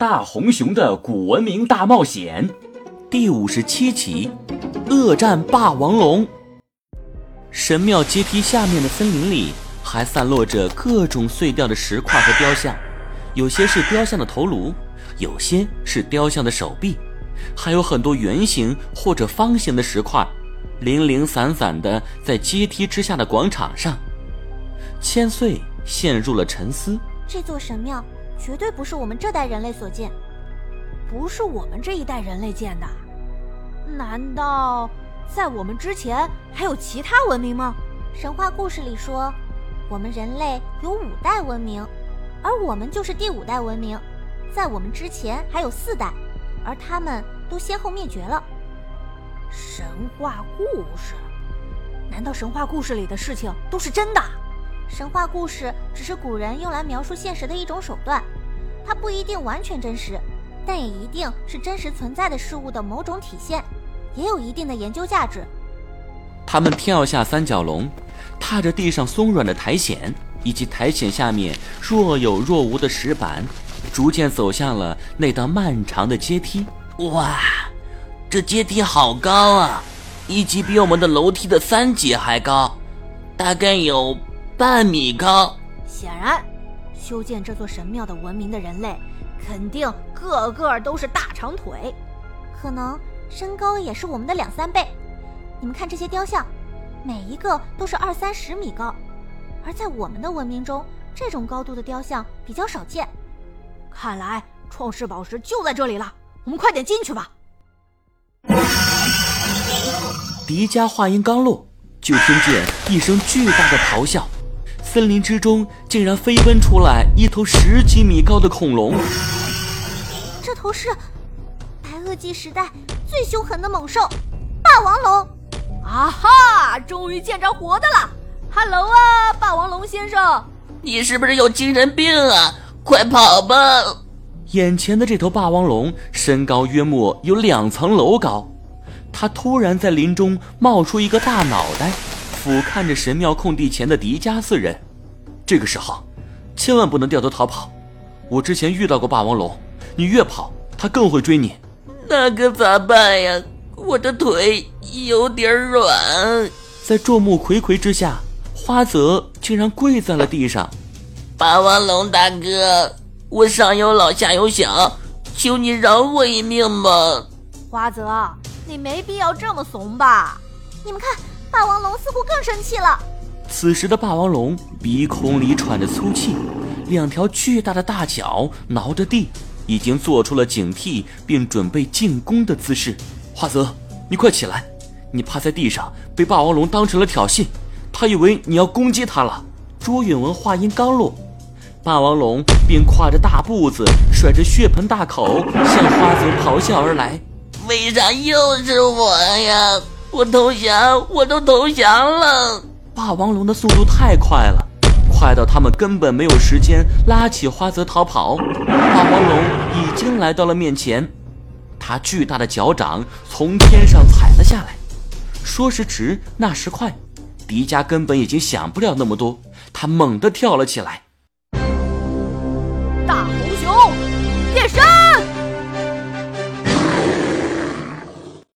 大红熊的古文明大冒险第五十七集：恶战霸王龙。神庙阶梯下面的森林里还散落着各种碎掉的石块和雕像，有些是雕像的头颅，有些是雕像的手臂，还有很多圆形或者方形的石块，零零散散的在阶梯之下的广场上。千岁陷入了沉思。这座神庙。绝对不是我们这代人类所建，不是我们这一代人类建的。难道在我们之前还有其他文明吗？神话故事里说，我们人类有五代文明，而我们就是第五代文明。在我们之前还有四代，而他们都先后灭绝了。神话故事？难道神话故事里的事情都是真的？神话故事只是古人用来描述现实的一种手段，它不一定完全真实，但也一定是真实存在的事物的某种体现，也有一定的研究价值。他们跳下三角龙，踏着地上松软的苔藓以及苔藓下面若有若无的石板，逐渐走向了那道漫长的阶梯。哇，这阶梯好高啊，一级比我们的楼梯的三级还高，大概有。半米高，显然，修建这座神庙的文明的人类，肯定个个都是大长腿，可能身高也是我们的两三倍。你们看这些雕像，每一个都是二三十米高，而在我们的文明中，这种高度的雕像比较少见。看来创世宝石就在这里了，我们快点进去吧。迪迦话音刚落，就听见一声巨大的咆哮。森林之中竟然飞奔出来一头十几米高的恐龙，这头是白垩纪时代最凶狠的猛兽——霸王龙！啊哈，终于见着活的了！Hello 啊，霸王龙先生，你是不是有精神病啊？快跑吧！眼前的这头霸王龙身高约莫有两层楼高，它突然在林中冒出一个大脑袋。俯瞰着神庙空地前的迪迦四人，这个时候千万不能掉头逃跑。我之前遇到过霸王龙，你越跑，它更会追你。那可咋办呀？我的腿有点软。在众目睽睽之下，花泽竟然跪在了地上。霸王龙大哥，我上有老下有小，求你饶我一命吧。花泽，你没必要这么怂吧？你们看。霸王龙似乎更生气了。此时的霸王龙鼻孔里喘着粗气，两条巨大的大脚挠着地，已经做出了警惕并准备进攻的姿势。花泽，你快起来！你趴在地上，被霸王龙当成了挑衅，他以为你要攻击他了。朱允文话音刚落，霸王龙便跨着大步子，甩着血盆大口向花泽咆哮而来。为啥又是我呀？我投降，我都投降了。霸王龙的速度太快了，快到他们根本没有时间拉起花泽逃跑。霸王龙已经来到了面前，他巨大的脚掌从天上踩了下来。说时迟，那时快，迪迦根本已经想不了那么多，他猛地跳了起来，